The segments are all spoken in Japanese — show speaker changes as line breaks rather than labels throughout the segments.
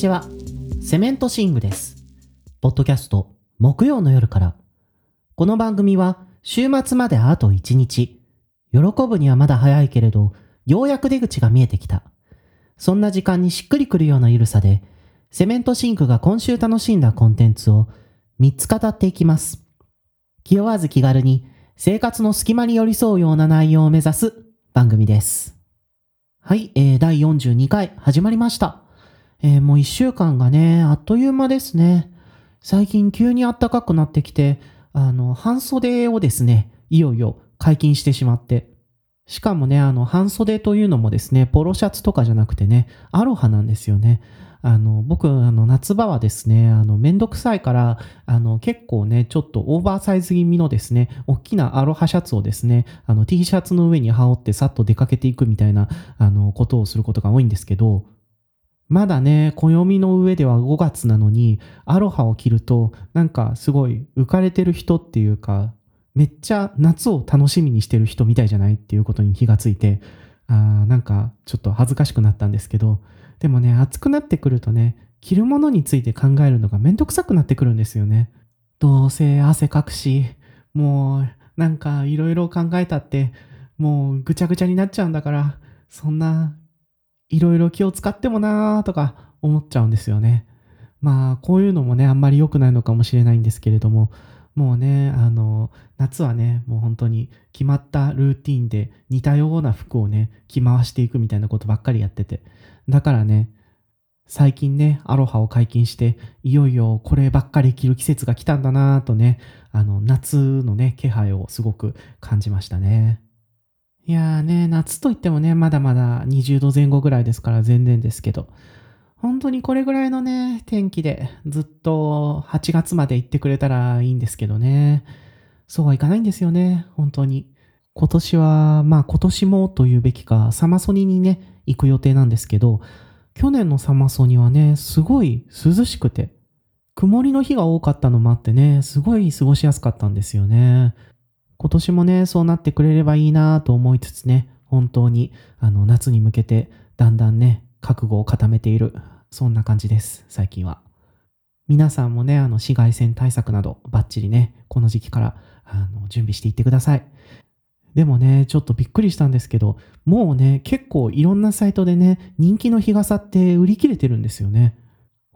ちは。セメントシングです。ポッドキャスト、木曜の夜から。この番組は、週末まであと1日。喜ぶにはまだ早いけれど、ようやく出口が見えてきた。そんな時間にしっくりくるようなゆるさで、セメントシンクが今週楽しんだコンテンツを3つ語っていきます。気負わず気軽に生活の隙間に寄り添うような内容を目指す番組です。はい、えー、第42回始まりました。えーもう1週間がね、あっという間ですね。最近急に暖かくなってきて、あの、半袖をですね、いよいよ解禁してしまって。しかもね、あの、半袖というのもですね、ポロシャツとかじゃなくてね、アロハなんですよね。あの、僕、あの、夏場はですね、あの、めんどくさいから、あの、結構ね、ちょっとオーバーサイズ気味のですね、大きなアロハシャツをですね、あの、T シャツの上に羽織ってさっと出かけていくみたいな、あの、ことをすることが多いんですけど、まだね、暦の上では5月なのに、アロハを着ると、なんかすごい浮かれてる人っていうか、めっちゃ夏を楽しみにしてる人みたいじゃない？っていうことに気がついて、あーなんかちょっと恥ずかしくなったんですけど、でもね、暑くなってくるとね、着るものについて考えるのがめんどくさくなってくるんですよね。どうせ汗かくし、もうなんかいろいろ考えたって、もうぐちゃぐちゃになっちゃうんだから、そんないろいろ気を使ってもなーとか思っちゃうんですよね。まあ、こういうのもね、あんまり良くないのかもしれないんですけれども、もうね、あの、夏はね、もう本当に決まったルーティンで似たような服をね、着回していくみたいなことばっかりやってて。だからね、最近ね、アロハを解禁して、いよいよこればっかり着る季節が来たんだなぁとね、あの、夏のね、気配をすごく感じましたね。いやーね、夏といってもね、まだまだ20度前後ぐらいですから全然ですけど、本当にこれぐらいのね、天気でずっと8月まで行ってくれたらいいんですけどね。そうはいかないんですよね、本当に。今年は、まあ今年もというべきか、サマソニにね、行く予定なんですけど、去年のサマソニはね、すごい涼しくて、曇りの日が多かったのもあってね、すごい過ごしやすかったんですよね。今年もね、そうなってくれればいいなと思いつつね、本当に、あの、夏に向けて、だんだんね、覚悟を固めている、そんな感じです、最近は。皆さんもね、あの、紫外線対策など、バッチリね、この時期から、あの、準備していってください。でもね、ちょっとびっくりしたんですけど、もうね、結構いろんなサイトでね、人気の日傘って売り切れてるんですよね。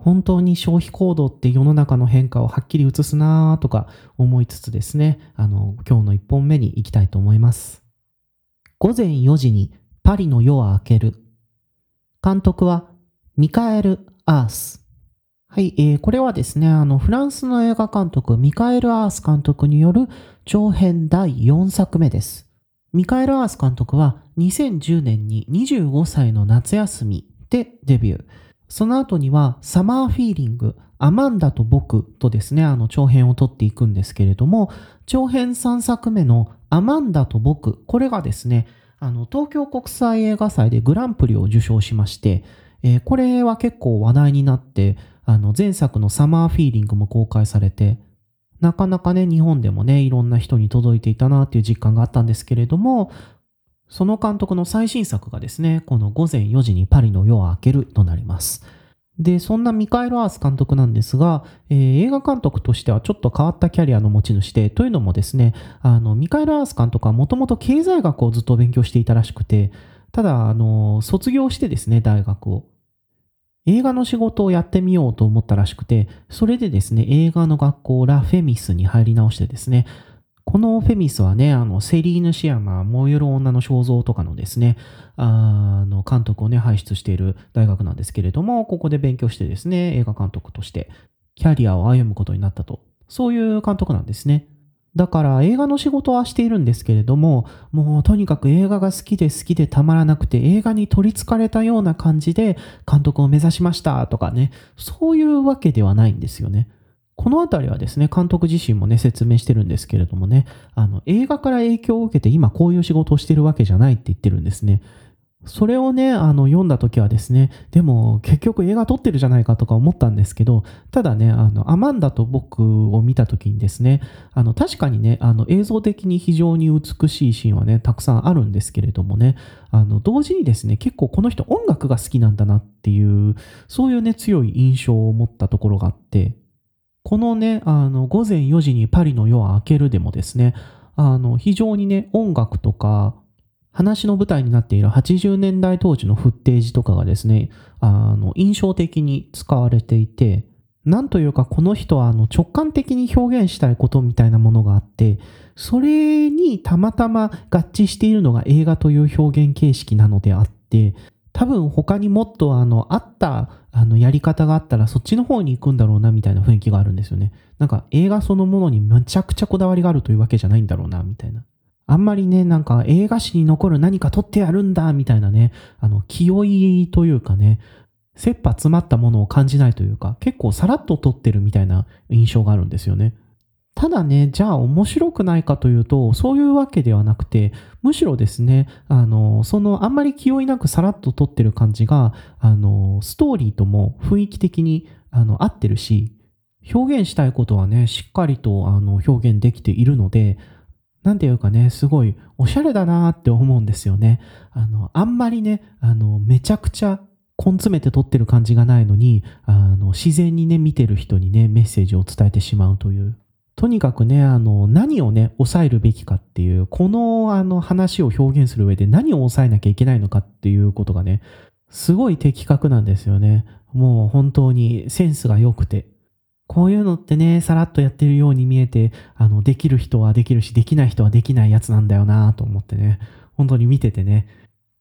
本当に消費行動って世の中の変化をはっきり映すなぁとか思いつつですね、あの、今日の一本目に行きたいと思います。午前4時にパリの夜は明ける。監督はミカエル・アース。はい、えーこれはですね、あの、フランスの映画監督、ミカエル・アース監督による長編第4作目です。ミカエル・アース監督は2010年に25歳の夏休みでデビュー。その後にはサマーフィーリング、アマンダと僕とですね、あの長編を撮っていくんですけれども、長編3作目のアマンダと僕、これがですね、あの東京国際映画祭でグランプリを受賞しまして、えーこれは結構話題になって、あの前作のサマーフィーリングも公開されて、なかなかね、日本でもね、いろんな人に届いていたなっていう実感があったんですけれども、その監督の最新作がですね、この午前4時にパリの夜は明けるとなります。で、そんなミカエル・アース監督なんですが、えー映画監督としてはちょっと変わったキャリアの持ち主で、というのもですね、あの、ミカエル・アース監督はもともと経済学をずっと勉強していたらしくて、ただ、あの、卒業してですね、大学を。映画の仕事をやってみようと思ったらしくて、それでですね、映画の学校ラ・フェミスに入り直してですね、このフェミスはね、あの、セリーヌ・シアマ、燃える女の肖像とかのですね、あの、監督をね、輩出している大学なんですけれども、ここで勉強してですね、映画監督として、キャリアを歩むことになったと。そういう監督なんですね。だから映画の仕事はしているんですけれども、もうとにかく映画が好きで好きでたまらなくて映画に取り憑かれたような感じで監督を目指しましたとかね、そういうわけではないんですよね。このあたりはですね、監督自身もね、説明してるんですけれどもね、あの、映画から影響を受けて今こういう仕事をしてるわけじゃないって言ってるんですね。それをね、あの、読んだ時はですね、でも結局映画撮ってるじゃないかとか思ったんですけど、ただね、あの、アマンダと僕を見た時にですね、あの、確かにね、あの、映像的に非常に美しいシーンはね、たくさんあるんですけれどもね、あの、同時にですね、結構この人音楽が好きなんだなっていう、そういうね、強い印象を持ったところがあって、このね、あの、午前4時にパリの夜は明けるでもですね、あの、非常にね、音楽とか、話の舞台になっている80年代当時のフッテージとかがですね、あの、印象的に使われていて、なんというかこの人はあの直感的に表現したいことみたいなものがあって、それにたまたま合致しているのが映画という表現形式なのであって、多分他にもっとあの、あったあのやり方があったらそっちの方に行くんだろうなみたいな雰囲気があるんですよね。なんか映画そのものにむちゃくちゃこだわりがあるというわけじゃないんだろうなみたいな。あんまりね、なんか映画史に残る何か撮ってやるんだ、みたいなね、あの、気負いというかね、切羽詰まったものを感じないというか、結構さらっと撮ってるみたいな印象があるんですよね。ただね、じゃあ面白くないかというと、そういうわけではなくて、むしろですね、あの、そのあんまり気負いなくさらっと撮ってる感じが、あの、ストーリーとも雰囲気的にあの合ってるし、表現したいことはね、しっかりとあの表現できているので、なんていうかね、すごいおしゃれだなって思うんですよね。あの、あんまりね、あの、めちゃくちゃ根詰めて撮ってる感じがないのに、あの、自然にね、見てる人にね、メッセージを伝えてしまうという。とにかくね、あの、何をね、抑えるべきかっていう、この、あの、話を表現する上で何を抑えなきゃいけないのかっていうことがね、すごい的確なんですよね。もう本当にセンスが良くて。こういうのってね、さらっとやってるように見えて、あの、できる人はできるし、できない人はできないやつなんだよなと思ってね、本当に見ててね、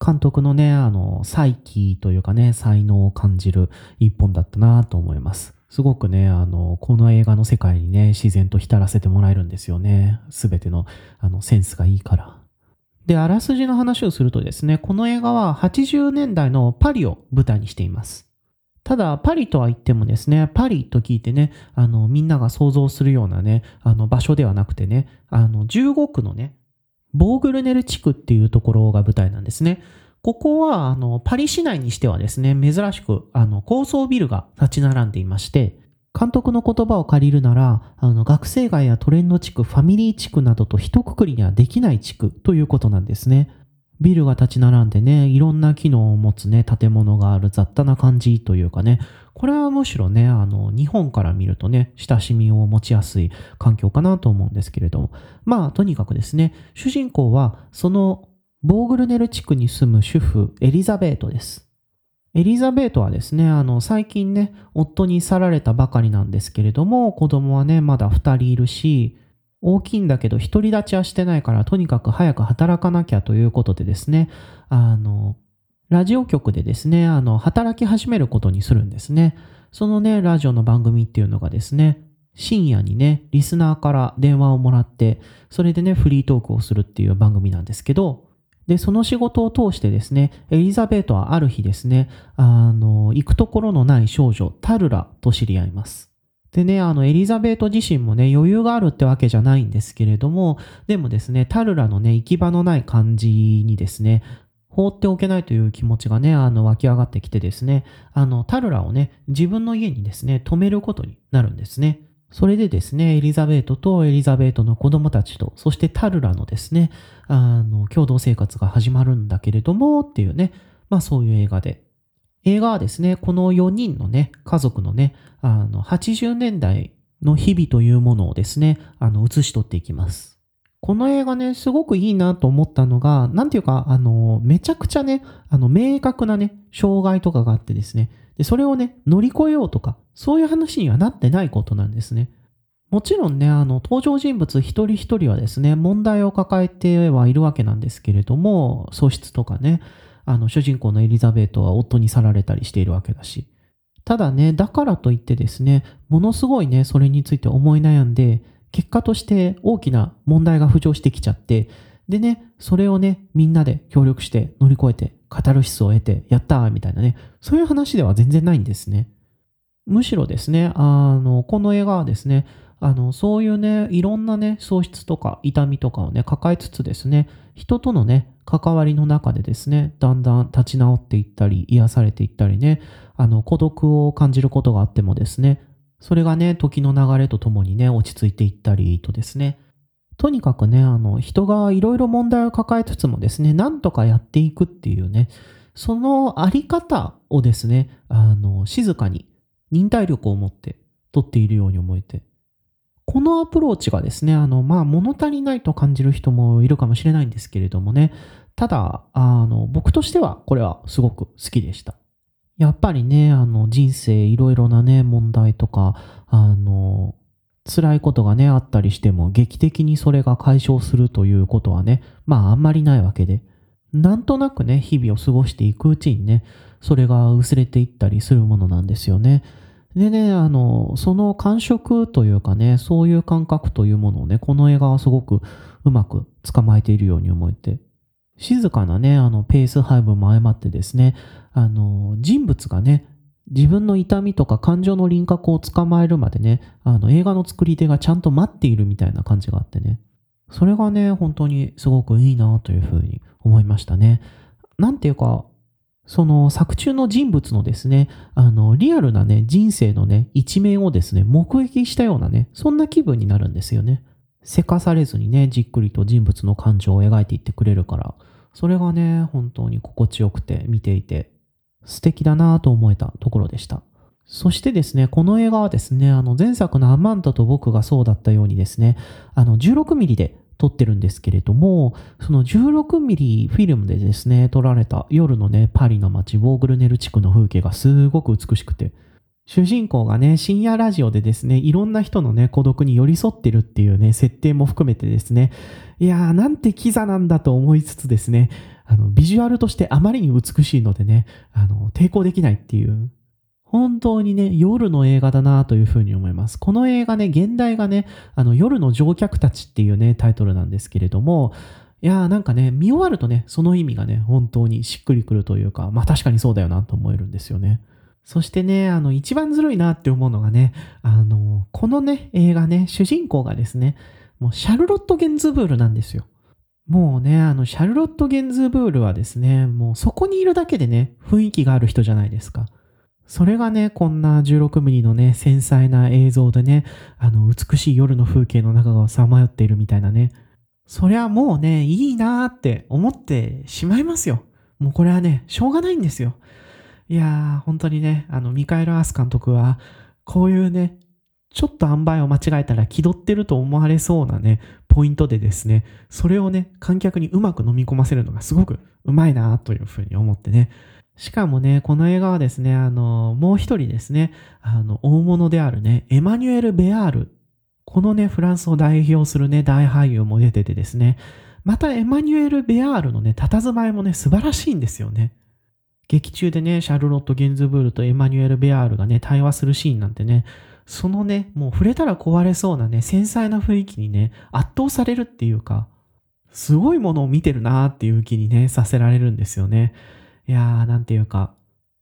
監督のね、あの、再起というかね、才能を感じる一本だったなと思います。すごくね、あの、この映画の世界にね、自然と浸らせてもらえるんですよね。すべての、あの、センスがいいから。で、あらすじの話をするとですね、この映画は80年代のパリを舞台にしています。ただ、パリとは言ってもですね、パリと聞いてね、あの、みんなが想像するようなね、あの、場所ではなくてね、あの、15区のね、ボーグルネル地区っていうところが舞台なんですね。ここは、あの、パリ市内にしてはですね、珍しく、あの、高層ビルが立ち並んでいまして、監督の言葉を借りるなら、あの、学生街やトレンド地区、ファミリー地区などと一括りにはできない地区ということなんですね。ビルが立ち並んでね、いろんな機能を持つね、建物がある雑多な感じというかね、これはむしろね、あの、日本から見るとね、親しみを持ちやすい環境かなと思うんですけれども、まあ、とにかくですね、主人公は、その、ボーグルネル地区に住む主婦、エリザベートです。エリザベートはですね、あの、最近ね、夫に去られたばかりなんですけれども、子供はね、まだ二人いるし、大きいんだけど独り立ちはしてないからとにかく早く働かなきゃということでですね、あの、ラジオ局でですね、あの、働き始めることにするんですね。そのね、ラジオの番組っていうのがですね、深夜にね、リスナーから電話をもらって、それでね、フリートークをするっていう番組なんですけど、で、その仕事を通してですね、エリザベートはある日ですね、あの、行くところのない少女、タルラと知り合います。でね、あの、エリザベート自身もね、余裕があるってわけじゃないんですけれども、でもですね、タルラのね、行き場のない感じにですね、放っておけないという気持ちがね、あの、湧き上がってきてですね、あの、タルラをね、自分の家にですね、泊めることになるんですね。それでですね、エリザベートとエリザベートの子供たちと、そしてタルラのですね、あの、共同生活が始まるんだけれども、っていうね、まあそういう映画で映画はですね、この4人のね、家族のね、あの、80年代の日々というものをですね、あの、映し取っていきます。この映画ね、すごくいいなと思ったのが、なんていうか、あの、めちゃくちゃね、あの、明確なね、障害とかがあってですね、で、それをね、乗り越えようとか、そういう話にはなってないことなんですね。もちろんね、あの、登場人物一人一人はですね、問題を抱えてはいるわけなんですけれども、喪失とかね、あの、主人公のエリザベートは夫に去られたりしているわけだし。ただね、だからといってですね、ものすごいね、それについて思い悩んで、結果として大きな問題が浮上してきちゃって、でね、それをね、みんなで協力して乗り越えて、カタルシスを得て、やったーみたいなね、そういう話では全然ないんですね。むしろですね、あの、この映画はですね、あの、そういうね、いろんなね、喪失とか痛みとかをね、抱えつつですね、人とのね、関わりの中でですね、だんだん立ち直っていったり、癒されていったりね、あの、孤独を感じることがあってもですね、それがね、時の流れとともにね、落ち着いていったりとですね、とにかくね、あの、人がいろいろ問題を抱えつつもですね、なんとかやっていくっていうね、そのあり方をですね、あの、静かに忍耐力を持って取っているように思えて、このアプローチがですね、あの、まあ、物足りないと感じる人もいるかもしれないんですけれどもね、ただ、あの、僕としてはこれはすごく好きでした。やっぱりね、あの、人生いろいろなね、問題とか、あの、辛いことがね、あったりしても、劇的にそれが解消するということはね、まああんまりないわけで、なんとなくね、日々を過ごしていくうちにね、それが薄れていったりするものなんですよね。でね、あの、その感触というかね、そういう感覚というものをね、この映画はすごくうまく捕まえているように思えて、静かなね、あの、ペース配分も相まってですね、あの、人物がね、自分の痛みとか感情の輪郭を捕まえるまでね、あの、映画の作り手がちゃんと待っているみたいな感じがあってね、それがね、本当にすごくいいなというふうに思いましたね。なんていうか、その作中の人物のですね、あの、リアルなね、人生のね、一面をですね、目撃したようなね、そんな気分になるんですよね。せかされずにね、じっくりと人物の感情を描いていってくれるから、それがね、本当に心地よくて見ていて、素敵だなと思えたところでした。そしてですね、この映画はですね、あの前作のアマンダと僕がそうだったようにですね、あの16ミリで撮ってるんですけれども、その16ミリフィルムでですね、撮られた夜のね、パリの街、ボーグルネル地区の風景がすごく美しくて、主人公がね、深夜ラジオでですね、いろんな人のね、孤独に寄り添ってるっていうね、設定も含めてですね、いやー、なんてキザなんだと思いつつですね、あの、ビジュアルとしてあまりに美しいのでね、あの、抵抗できないっていう、本当にね、夜の映画だなというふうに思います。この映画ね、現代がね、あの、夜の乗客たちっていうね、タイトルなんですけれども、いやーなんかね、見終わるとね、その意味がね、本当にしっくりくるというか、まあ確かにそうだよなと思えるんですよね。そしてね、あの、一番ずるいなって思うのがね、あの、このね、映画ね、主人公がですね、もうシャルロット・ゲンズブールなんですよ。もうね、あの、シャルロット・ゲンズブールはですね、もうそこにいるだけでね、雰囲気がある人じゃないですか。それがね、こんな16ミリのね、繊細な映像でね、あの、美しい夜の風景の中がさまよっているみたいなね。そりゃもうね、いいなーって思ってしまいますよ。もうこれはね、しょうがないんですよ。いやー、本当にね、あの、ミカエル・アース監督は、こういうね、ちょっと塩梅を間違えたら気取ってると思われそうなね、ポイントでですね、それをね、観客にうまく飲み込ませるのがすごくうまいなというふうに思ってね、しかもね、この映画はですね、あの、もう一人ですね、あの、大物であるね、エマニュエル・ベアール。このね、フランスを代表するね、大俳優も出ててですね、またエマニュエル・ベアールのね、佇まいもね、素晴らしいんですよね。劇中でね、シャルロット・ゲンズブールとエマニュエル・ベアールがね、対話するシーンなんてね、そのね、もう触れたら壊れそうなね、繊細な雰囲気にね、圧倒されるっていうか、すごいものを見てるなーっていう気にね、させられるんですよね。いやー、なんていうか、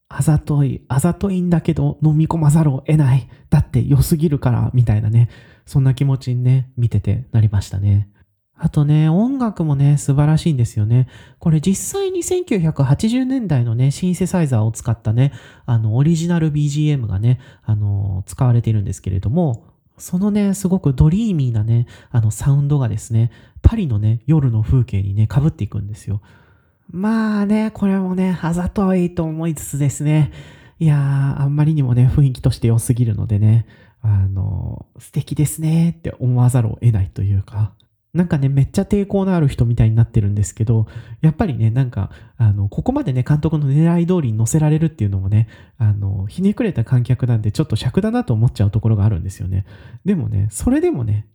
あざとい、あざといんだけど飲み込まざるを得ない。だって良すぎるから、みたいなね。そんな気持ちにね、見ててなりましたね。あとね、音楽もね、素晴らしいんですよね。これ実際に1980年代のね、シンセサイザーを使ったね、あの、オリジナル BGM がね、あの、使われているんですけれども、そのね、すごくドリーミーなね、あの、サウンドがですね、パリのね、夜の風景にね、被っていくんですよ。まあね、これもね、あざといと思いつつですね、いやー、あんまりにもね、雰囲気として良すぎるのでね、あの、素敵ですねって思わざるを得ないというか、なんかね、めっちゃ抵抗のある人みたいになってるんですけど、やっぱりね、なんか、あの、ここまでね、監督の狙い通りに乗せられるっていうのもね、あの、ひねくれた観客なんでちょっと尺だなと思っちゃうところがあるんですよね。でもね、それでもね、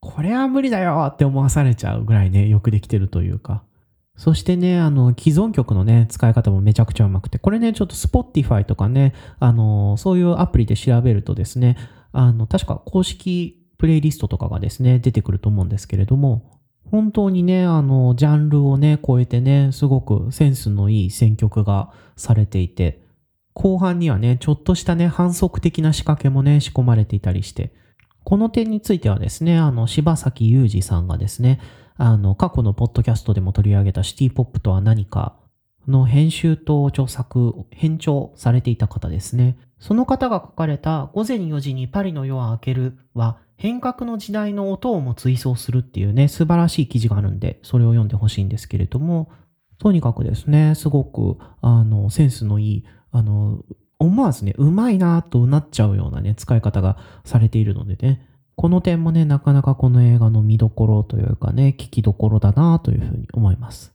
これは無理だよって思わされちゃうぐらいね、よくできてるというか、そしてね、あの、既存曲のね、使い方もめちゃくちゃうまくて、これね、ちょっと Spotify とかね、あの、そういうアプリで調べるとですね、あの、確か公式プレイリストとかがですね、出てくると思うんですけれども、本当にね、あの、ジャンルをね、超えてね、すごくセンスのいい選曲がされていて、後半にはね、ちょっとしたね、反則的な仕掛けもね、仕込まれていたりして、この点についてはですね、あの、柴崎裕二さんがですね、あの、過去のポッドキャストでも取り上げたシティポップとは何かの編集と著作、編聴されていた方ですね。その方が書かれた午前4時にパリの夜は明けるは変革の時代の音をも追想するっていうね、素晴らしい記事があるんで、それを読んでほしいんですけれども、とにかくですね、すごく、あの、センスのいい、あの、思わずね、うまいなとなっちゃうようなね、使い方がされているのでね、この点もね、なかなかこの映画の見どころというかね、聞きどころだなというふうに思います。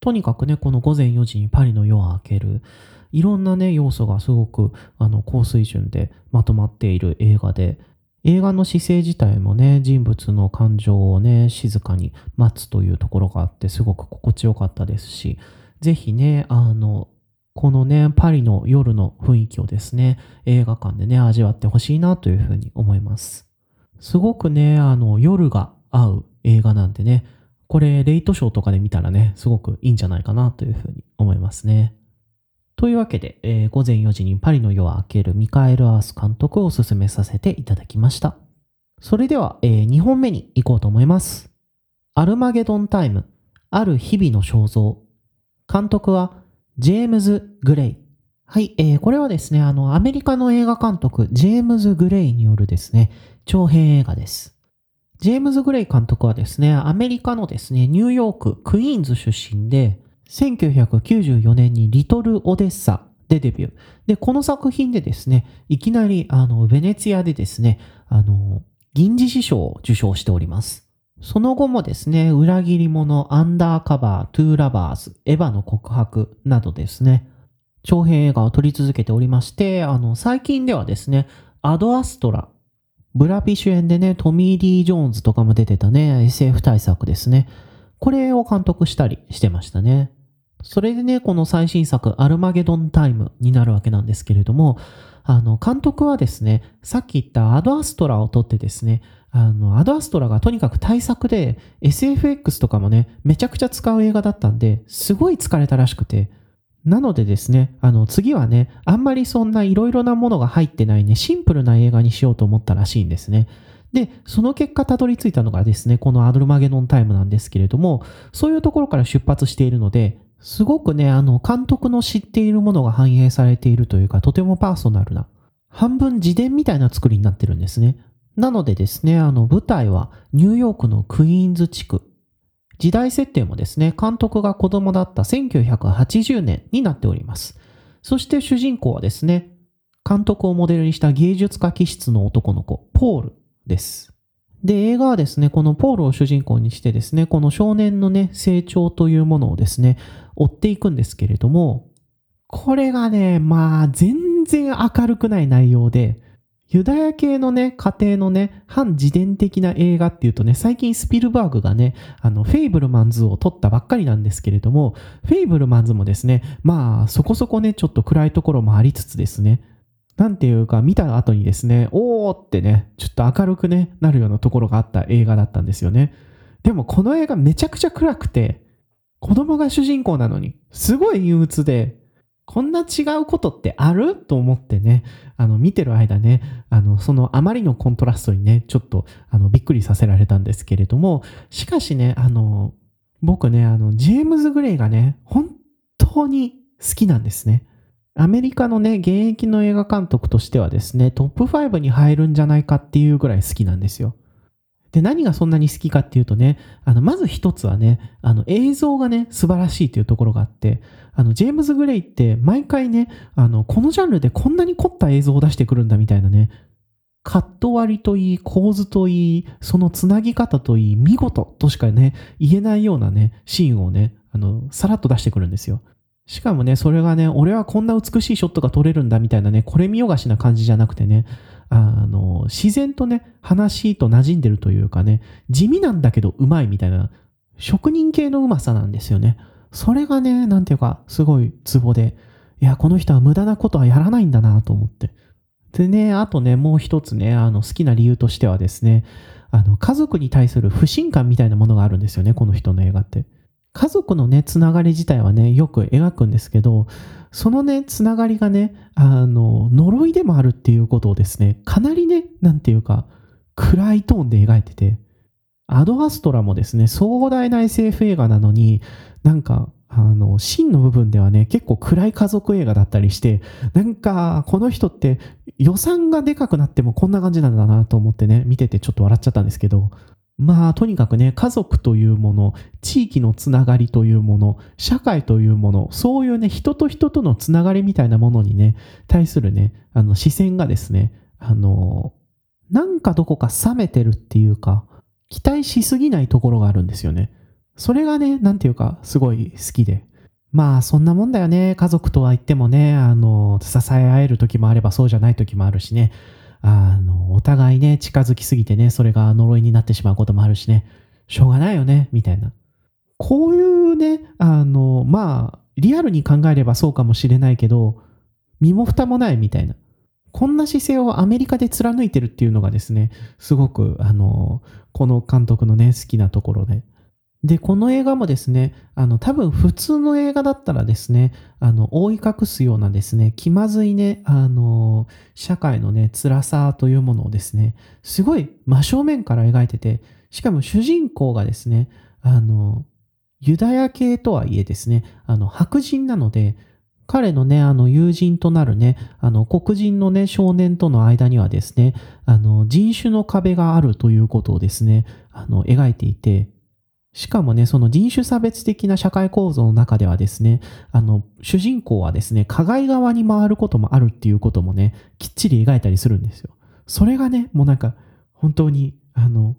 とにかくね、この午前4時にパリの夜は明ける、いろんなね、要素がすごく、あの、高水準でまとまっている映画で、映画の姿勢自体もね、人物の感情をね、静かに待つというところがあって、すごく心地よかったですし、ぜひね、あの、このね、パリの夜の雰囲気をですね、映画館でね、味わってほしいなというふうに思います。すごくね、あの、夜が合う映画なんでね、これ、レイトショーとかで見たらね、すごくいいんじゃないかなというふうに思いますね。というわけで、えー、午前4時にパリの夜は明けるミカエル・アース監督をお勧めさせていただきました。それでは、えー、2本目に行こうと思います。アルマゲドンタイム、ある日々の肖像。監督は、ジェームズ・グレイ。はい、えー、これはですね、あの、アメリカの映画監督、ジェームズ・グレイによるですね、長編映画です。ジェームズ・グレイ監督はですね、アメリカのですね、ニューヨーク、クイーンズ出身で、1994年にリトル・オデッサでデビュー。で、この作品でですね、いきなり、あの、ベネツィアでですね、あの、銀獅子賞を受賞しております。その後もですね、裏切り者、アンダーカバー、トゥーラバーズ、エヴァの告白などですね、長編映画を撮り続けておりまして、あの、最近ではですね、アドアストラ、ブラピ主演でね、トミー・リー・ジョーンズとかも出てたね、SF 大作ですね。これを監督したりしてましたね。それでね、この最新作、アルマゲドンタイムになるわけなんですけれども、あの、監督はですね、さっき言ったアドアストラを撮ってですね、あの、アドアストラがとにかく大作で、SFX とかもね、めちゃくちゃ使う映画だったんで、すごい疲れたらしくて、なのでですね、あの、次はね、あんまりそんないろいろなものが入ってないね、シンプルな映画にしようと思ったらしいんですね。で、その結果たどり着いたのがですね、このアドルマゲドンタイムなんですけれども、そういうところから出発しているので、すごくね、あの、監督の知っているものが反映されているというか、とてもパーソナルな、半分自伝みたいな作りになってるんですね。なのでですね、あの、舞台はニューヨークのクイーンズ地区。時代設定もですね、監督が子供だった1980年になっております。そして主人公はですね、監督をモデルにした芸術家気質の男の子、ポールです。で、映画はですね、このポールを主人公にしてですね、この少年のね、成長というものをですね、追っていくんですけれども、これがね、まあ、全然明るくない内容で、ユダヤ系のね、家庭のね、反自伝的な映画っていうとね、最近スピルバーグがね、あの、フェイブルマンズを撮ったばっかりなんですけれども、フェイブルマンズもですね、まあ、そこそこね、ちょっと暗いところもありつつですね、なんていうか、見た後にですね、おーってね、ちょっと明るくね、なるようなところがあった映画だったんですよね。でもこの映画めちゃくちゃ暗くて、子供が主人公なのに、すごい憂鬱で、こんな違うことってある？と思ってね、あの、見てる間ね、あの、そのあまりのコントラストにね、ちょっと、あの、びっくりさせられたんですけれども、しかしね、あの、僕ね、あの、ジェームズ・グレイがね、本当に好きなんですね。アメリカのね、現役の映画監督としてはですね、トップ5に入るんじゃないかっていうぐらい好きなんですよ。で、何がそんなに好きかっていうとね、あの、まず一つはね、あの、映像がね、素晴らしいというところがあって、あの、ジェームズ・グレイって毎回ね、あの、このジャンルでこんなに凝った映像を出してくるんだみたいなね、カット割りといい、構図といい、そのつなぎ方といい、見事としかね、言えないようなね、シーンをね、あの、さらっと出してくるんですよ。しかもね、それがね、俺はこんな美しいショットが撮れるんだみたいなね、これ見よがしな感じじゃなくてね、あの、自然とね、話と馴染んでるというかね、地味なんだけどうまいみたいな、職人系のうまさなんですよね。それがね、なんていうか、すごいツボで、いや、この人は無駄なことはやらないんだなと思って。でね、あとね、もう一つね、あの、好きな理由としてはですね、あの、家族に対する不信感みたいなものがあるんですよね、この人の映画って。家族のね、つながり自体はね、よく描くんですけど、そのね、つながりがね、あの、呪いでもあるっていうことをですね、かなりね、なんていうか、暗いトーンで描いてて、アドアストラもですね、壮大な SF 映画なのに、なんか、あの、真の部分ではね、結構暗い家族映画だったりして、なんか、この人って予算がでかくなってもこんな感じなんだなと思ってね、見ててちょっと笑っちゃったんですけど、まあ、とにかくね、家族というもの、地域のつながりというもの、社会というもの、そういうね、人と人とのつながりみたいなものにね、対するね、あの、視線がですね、あの、なんかどこか冷めてるっていうか、期待しすぎないところがあるんですよね。それがね、なんていうか、すごい好きで。まあ、そんなもんだよね。家族とは言ってもね、あの、支え合える時もあればそうじゃない時もあるしね。あの、お互いね、近づきすぎてね、それが呪いになってしまうこともあるしね。しょうがないよね、みたいな。こういうね、あの、まあ、リアルに考えればそうかもしれないけど、身も蓋もないみたいな。こんな姿勢をアメリカで貫いてるっていうのがですね、すごく、あの、この監督のね、好きなところで。で、この映画もですね、あの、多分普通の映画だったらですね、あの、覆い隠すようなですね、気まずいね、あの、社会のね、辛さというものをですね、すごい真正面から描いてて、しかも主人公がですね、あの、ユダヤ系とはいえですね、あの、白人なので、彼のね、あの、友人となるね、あの、黒人のね、少年との間にはですね、あの、人種の壁があるということをですね、あの、描いていて、しかもね、その人種差別的な社会構造の中ではですね、あの、主人公はですね、加害側に回ることもあるっていうこともね、きっちり描いたりするんですよ。それがね、もうなんか、本当に、あの、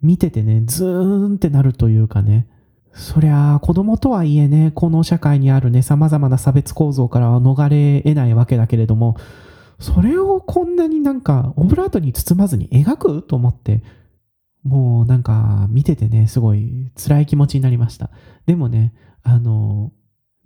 見ててね、ズーンってなるというかね、そりゃあ子供とはいえね、この社会にあるね、様々な差別構造からは逃れ得ないわけだけれども、それをこんなになんかオブラートに包まずに描くと思って、もうなんか見ててね、すごい辛い気持ちになりました。でもね、あの、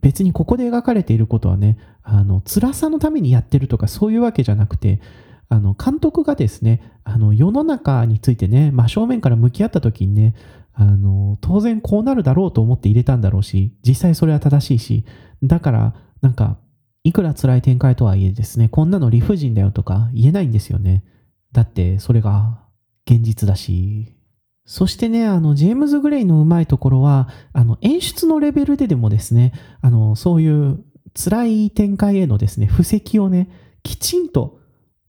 別にここで描かれていることはね、あの、辛さのためにやってるとかそういうわけじゃなくて、あの、監督がですね、あの、世の中についてね、真正面から向き合った時にね、あの、当然こうなるだろうと思って入れたんだろうし、実際それは正しいし、だから、なんか、いくら辛い展開とはいえですね、こんなの理不尽だよとか言えないんですよね。だって、それが現実だし。そしてね、あの、ジェームズ・グレイのうまいところは、あの、演出のレベルででもですね、あの、そういう辛い展開へのですね、布石をね、きちんと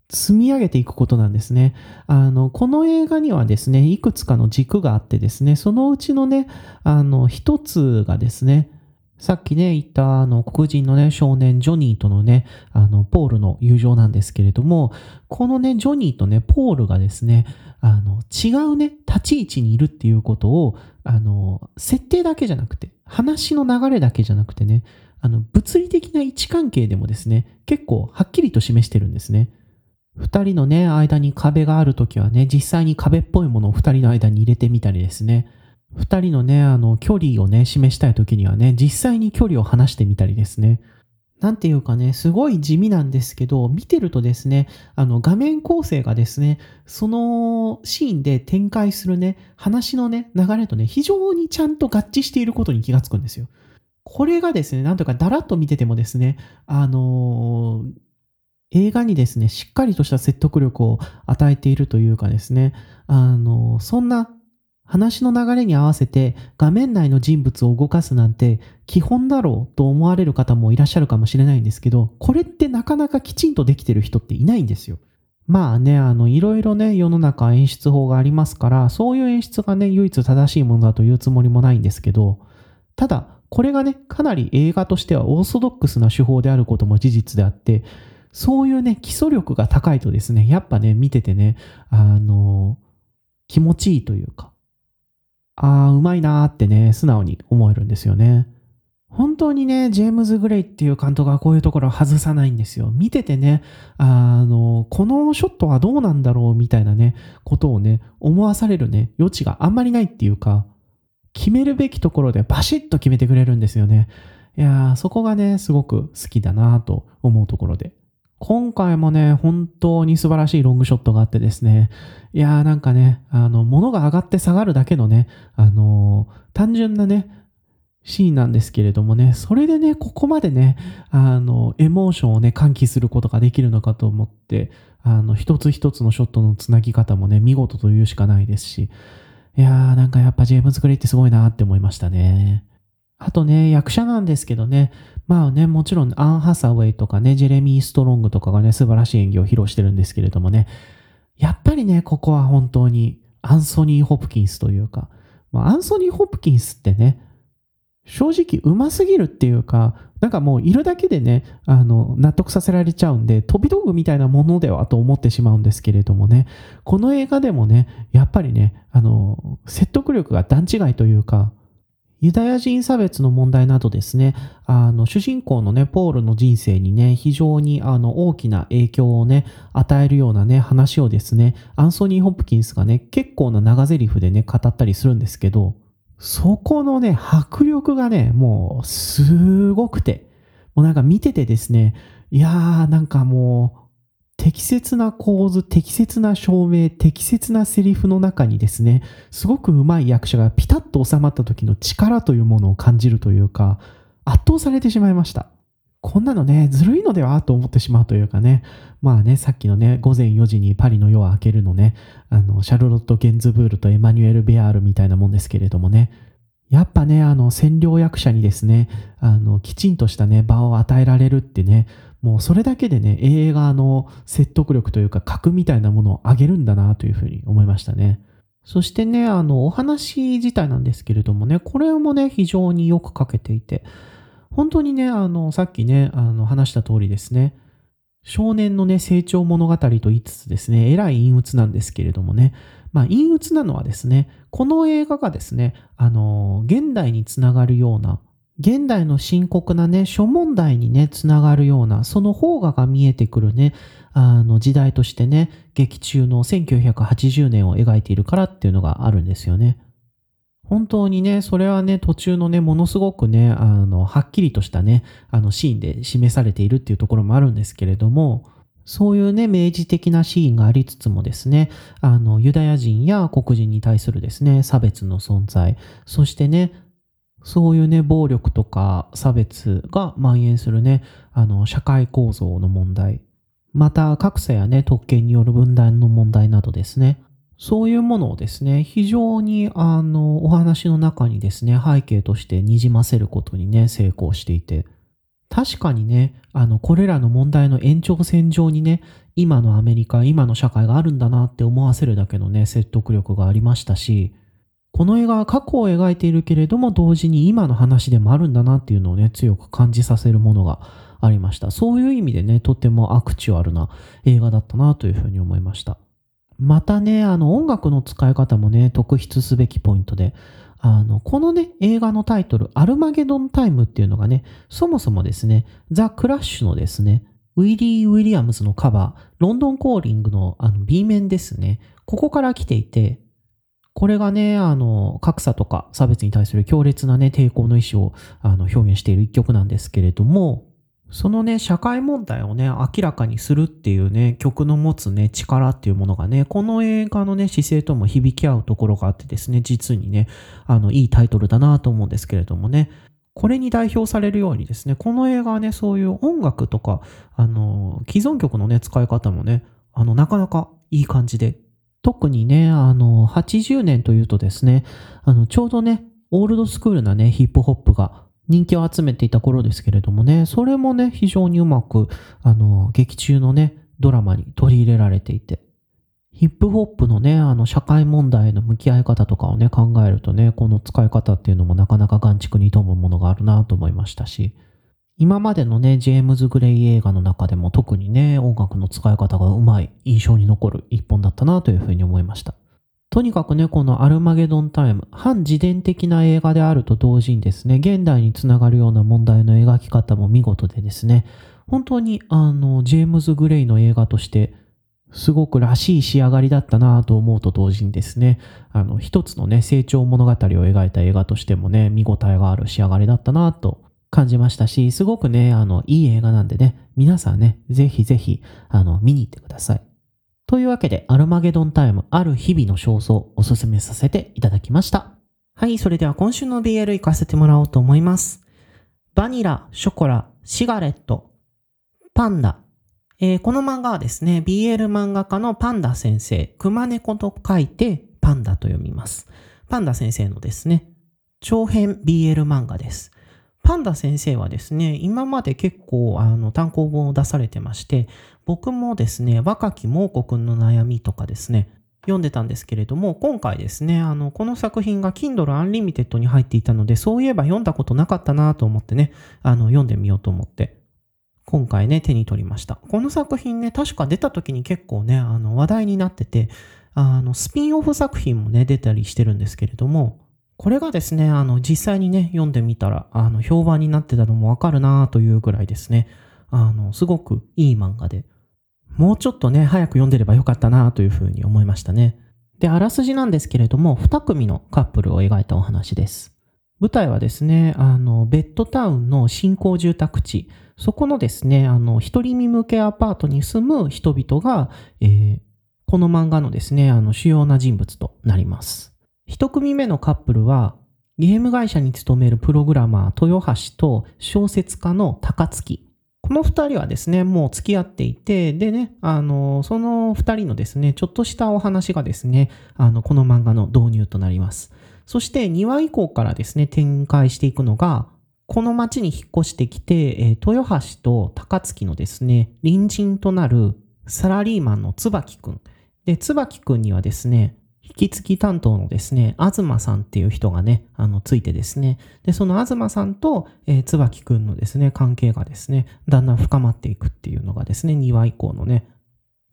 積み上げていくことなんですね。あの、この映画にはですね、いくつかの軸があってですね、そのうちのね、あの、一つがですね、さっきね、言ったあの黒人のね、少年ジョニーとのね、あの、ポールの友情なんですけれども、このね、ジョニーとね、ポールがですね、あの、違うね、立ち位置にいるっていうことを、あの、設定だけじゃなくて、話の流れだけじゃなくてね、あの、物理的な位置関係でもですね、結構はっきりと示してるんですね。二人のね、間に壁があるときはね、実際に壁っぽいものを二人の間に入れてみたりですね。二人のね、あの、距離をね、示したいときにはね、実際に距離を離してみたりですね。なんていうかね、すごい地味なんですけど、見てるとですね、あの、画面構成がですね、そのシーンで展開するね、話のね、流れとね、非常にちゃんと合致していることに気がつくんですよ。これがですね、なんとかだらっと見ててもですね、あのー映画にですね、しっかりとした説得力を与えているというかですね、あの、そんな話の流れに合わせて画面内の人物を動かすなんて基本だろうと思われる方もいらっしゃるかもしれないんですけど、これってなかなかきちんとできてる人っていないんですよ。まあね、あの、いろいろね、世の中演出法がありますから、そういう演出がね、唯一正しいものだというつもりもないんですけど、ただ、これがね、かなり映画としてはオーソドックスな手法であることも事実であって、そういうね、基礎力が高いとですね、やっぱね、見ててね、あの、気持ちいいというか、ああ、うまいなーってね、素直に思えるんですよね。本当にね、ジェームズ・グレイっていう監督はこういうところを外さないんですよ。見ててね、あの、このショットはどうなんだろうみたいなね、ことをね、思わされるね、余地があんまりないっていうか、決めるべきところでバシッと決めてくれるんですよね。いやー、そこがね、すごく好きだなと思うところで。今回もね、本当に素晴らしいロングショットがあってですね、いやーなんかね、あの、物が上がって下がるだけのね、あのー、単純なね、シーンなんですけれどもね、それでね、ここまでね、あの、エモーションをね、喚起することができるのかと思って、あの、一つ一つのショットのつなぎ方もね、見事というしかないですし、いやーなんかやっぱジェームズ・グレイってすごいなって思いましたね。あとね、役者なんですけどね、まあね、もちろんアン・ハサウェイとかね、ジェレミー・ストロングとかがね、素晴らしい演技を披露してるんですけれどもね、やっぱりね、ここは本当にアンソニー・ホプキンスというか、まあ、アンソニー・ホプキンスってね、正直うますぎるっていうか、なんかもういるだけでね、あの、納得させられちゃうんで、飛び道具みたいなものではと思ってしまうんですけれどもね、この映画でもね、やっぱりね、あの、説得力が段違いというか、ユダヤ人差別の問題などですね、あの、主人公のね、ポールの人生にね、非常にあの、大きな影響をね、与えるようなね、話をですね、アンソニー・ホプキンスがね、結構な長台詞でね、語ったりするんですけど、そこのね、迫力がね、もう、すごくて、もうなんか見ててですね、いやー、なんかもう、適切な構図、適切な照明、適切なセリフの中にですね、すごく上手い役者がピタッと収まった時の力というものを感じるというか、圧倒されてしまいました。こんなのね、ずるいのではと思ってしまうというかね、まあね、さっきのね、午前4時にパリの夜を明けるのね、あの、シャルロット・ゲンズブールとエマニュエル・ベアールみたいなもんですけれどもね、やっぱね、あの、占領役者にですね、あの、きちんとしたね、場を与えられるってね、もうそれだけでね、映画の説得力というか格みたいなものを上げるんだなというふうに思いましたね。そしてね、あの、お話自体なんですけれどもね、これもね、非常によく書けていて、本当にね、あの、さっきね、あの、話した通りですね、少年のね、成長物語と言いつつですね、えらい陰鬱なんですけれどもね、まあ、陰鬱なのはですね、この映画がですね、あの、現代につながるような、現代の深刻なね、諸問題にね、つながるような、その方がが見えてくるね、あの時代としてね、劇中の1980年を描いているからっていうのがあるんですよね。本当にね、それはね、途中のね、ものすごくね、あの、はっきりとしたね、あのシーンで示されているっていうところもあるんですけれども、そういうね、明示的なシーンがありつつもですね、あの、ユダヤ人や黒人に対するですね、差別の存在、そしてね、そういうね、暴力とか差別が蔓延するね、あの、社会構造の問題。また、格差やね、特権による分断の問題などですね。そういうものをですね、非常に、あの、お話の中にですね、背景としてにじませることにね、成功していて。確かにね、あの、これらの問題の延長線上にね、今のアメリカ、今の社会があるんだなって思わせるだけのね、説得力がありましたし、この映画は過去を描いているけれども同時に今の話でもあるんだなっていうのをね強く感じさせるものがありました。そういう意味でねとてもアクチュアルな映画だったなというふうに思いました。またねあの音楽の使い方もね特筆すべきポイントであの、このね、映画のタイトル、アルマゲドンタイムっていうのがね、そもそもですね、ザ・クラッシュのですね、ウィリー・ウィリアムズのカバー、ロンドンコーリングのあの B 面ですね、ここから来ていて、これがね、あの、格差とか差別に対する強烈なね、抵抗の意思をあの表現している一曲なんですけれども、そのね、社会問題をね、明らかにするっていうね、曲の持つね、力っていうものがね、この映画のね、姿勢とも響き合うところがあってですね、実にね、あの、いいタイトルだなと思うんですけれどもね、これに代表されるようにですね、この映画はね、そういう音楽とか、あの、既存曲のね、使い方もね、あの、なかなかいい感じで特にね、あの、80年というとですね、あの、ちょうどね、オールドスクールなね、ヒップホップが人気を集めていた頃ですけれどもね、それもね、非常にうまく、あの、劇中のね、ドラマに取り入れられていて、ヒップホップのね、あの、社会問題への向き合い方とかをね、考えるとね、この使い方っていうのもなかなか眼畜に富むものがあるなと思いましたし、今までのね、ジェームズ・グレイ映画の中でも特にね、音楽の使い方がうまい、印象に残る一本だったなというふうに思いました。とにかくね、このアルマゲドンタイム、反自伝的な映画であると同時にですね、現代につながるような問題の描き方も見事でですね、本当にあの、ジェームズ・グレイの映画として、すごくらしい仕上がりだったなと思うと同時にですね、あの、一つのね、成長物語を描いた映画としてもね、見応えがある仕上がりだったなと感じましたし、すごくね、あの、いい映画なんでね、皆さんね、ぜひぜひ、あの、見に行ってください。というわけで、アルマゲドンタイム、ある日々の焦燥、おすすめさせていただきました。はい、それでは今週の BL 行かせてもらおうと思います。バニラ、ショコラ、シガレット、パンダ。えー、この漫画はですね、BL 漫画家のパンダ先生、熊猫と書いてパパンダと読みます。パンダ先生のですね、長編 BL 漫画です。パンダ先生はですね、今まで結構あの単行本を出されてまして、僕もですね、若き猛虎くんの悩みとかですね、読んでたんですけれども、今回ですね、あの、この作品が Kindle Unlimited に入っていたので、そういえば読んだことなかったなと思ってね、あの、読んでみようと思って、今回ね、手に取りました。この作品ね、確か出た時に結構ね、あの、話題になってて、あの、スピンオフ作品もね、出たりしてるんですけれども、これがですね、あの、実際にね、読んでみたら、あの、評判になってたのもわかるなというぐらいですね、あの、すごくいい漫画で、もうちょっとね、早く読んでればよかったなというふうに思いましたね。で、あらすじなんですけれども、2組のカップルを描いたお話です。舞台はですね、あの、ベッドタウンの新興住宅地、そこのですね、あの、一人身向けアパートに住む人々が、えーこの漫画のですね、あの、主要な人物となります。一組目のカップルは、ゲーム会社に勤めるプログラマー、豊橋と小説家の高槻。この二人はですね、もう付き合っていて、でね、あの、その二人のですね、ちょっとしたお話がですね、あの、この漫画の導入となります。そして2話以降からですね、展開していくのが、この町に引っ越してきて、え豊橋と高槻のですね、隣人となるサラリーマンの椿くん。で、椿くんにはですね、引き継ぎ担当のですね、東さんっていう人がね、あの、ついてですね、で、その東さんと、えー、椿くんのですね、関係がですね、だんだん深まっていくっていうのがですね、2話以降のね、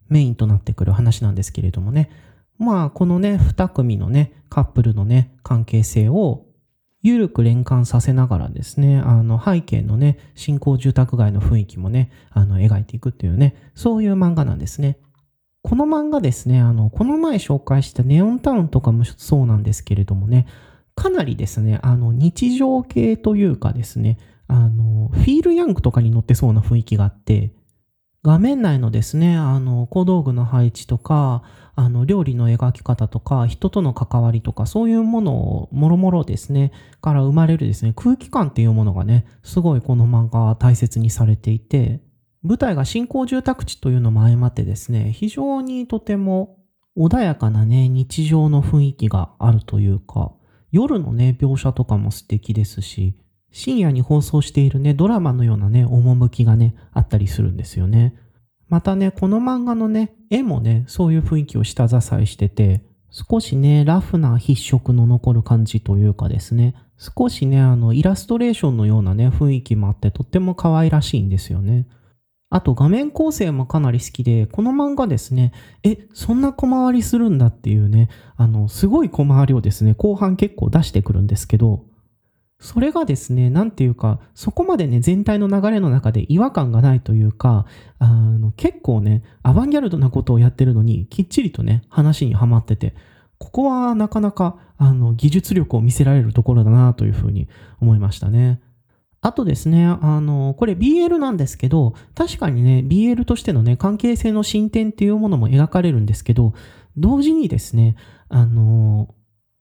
メインとなってくる話なんですけれどもね、まあ、このね、2組のね、カップルのね、関係性を、ゆるく連関させながらですね、あの、背景のね、新興住宅街の雰囲気もね、あの、描いていくっていうね、そういう漫画なんですね。この漫画ですね、あの、この前紹介したネオンタウンとかもそうなんですけれどもね、かなりですね、あの、日常系というかですね、あの、フィールヤングとかに乗ってそうな雰囲気があって、画面内のですね、あの、小道具の配置とか、あの、料理の描き方とか、人との関わりとか、そういうものを、もろもろですね、から生まれるですね、空気感っていうものがね、すごいこの漫画は大切にされていて、舞台が新興住宅地というのも相まってですね、非常にとても穏やかなね、日常の雰囲気があるというか、夜のね、描写とかも素敵ですし、深夜に放送しているね、ドラマのようなね、趣がね、あったりするんですよね。またね、この漫画のね、絵もね、そういう雰囲気を下支えしてて、少しね、ラフな筆色の残る感じというかですね、少しね、あの、イラストレーションのようなね、雰囲気もあって、とっても可愛らしいんですよね。あと画面構成もかなり好きで、この漫画ですね、え、そんな小回りするんだっていうね、あの、すごい小回りをですね、後半結構出してくるんですけど、それがですね、なんていうか、そこまでね、全体の流れの中で違和感がないというか、あの、結構ね、アバンギャルドなことをやってるのに、きっちりとね、話にはまってて、ここはなかなか、あの、技術力を見せられるところだなというふうに思いましたね。あとですね、あの、これ BL なんですけど、確かにね、BL としてのね、関係性の進展っていうものも描かれるんですけど、同時にですね、あの、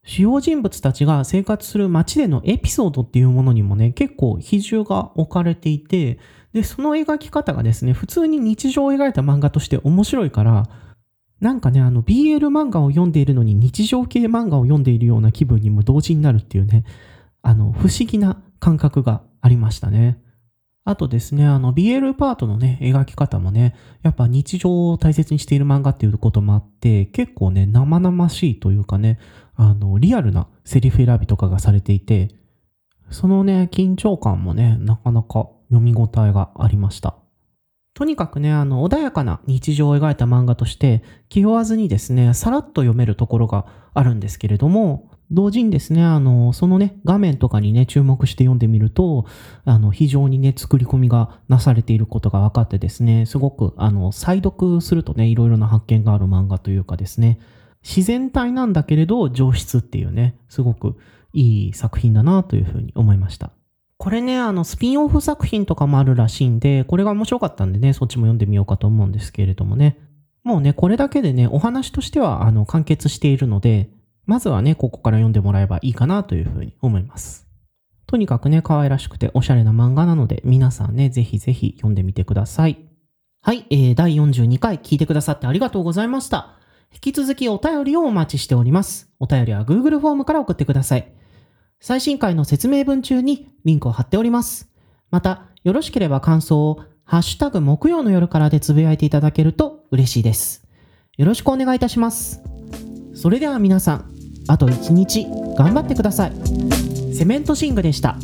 主要人物たちが生活する街でのエピソードっていうものにもね、結構比重が置かれていて、で、その描き方がですね、普通に日常を描いた漫画として面白いから、なんかね、あの、BL 漫画を読んでいるのに日常系漫画を読んでいるような気分にも同時になるっていうね、あの、不思議な感覚がありましたね。あとですね、あの、BL パートのね、描き方もね、やっぱ日常を大切にしている漫画っていうこともあって、結構ね、生々しいというかね、あの、リアルなセリフ選びとかがされていて、そのね、緊張感もね、なかなか読み応えがありました。とにかくね、あの、穏やかな日常を描いた漫画として、気負わずにですね、さらっと読めるところがあるんですけれども、同時にですね、あの、そのね、画面とかにね、注目して読んでみると、あの、非常にね、作り込みがなされていることが分かってですね、すごく、あの、再読するとね、いろいろな発見がある漫画というかですね、自然体なんだけれど上質っていうね、すごくいい作品だなというふうに思いました。これね、あの、スピンオフ作品とかもあるらしいんで、これが面白かったんでね、そっちも読んでみようかと思うんですけれどもね。もうね、これだけでね、お話としては、あの、完結しているので、まずはね、ここから読んでもらえばいいかなというふうに思います。とにかくね、可愛らしくておしゃれな漫画なので、皆さんね、ぜひぜひ読んでみてください。はい、えー、第42回聞いてくださってありがとうございました。引き続きお便りをお待ちしております。お便りは Google フォームから送ってください。最新回の説明文中にリンクを貼っております。また、よろしければ感想を、ハッシュタグ木曜の夜からでつぶやいていただけると嬉しいです。よろしくお願いいたします。それでは皆さん、あと1日頑張ってください。セメントシングでした。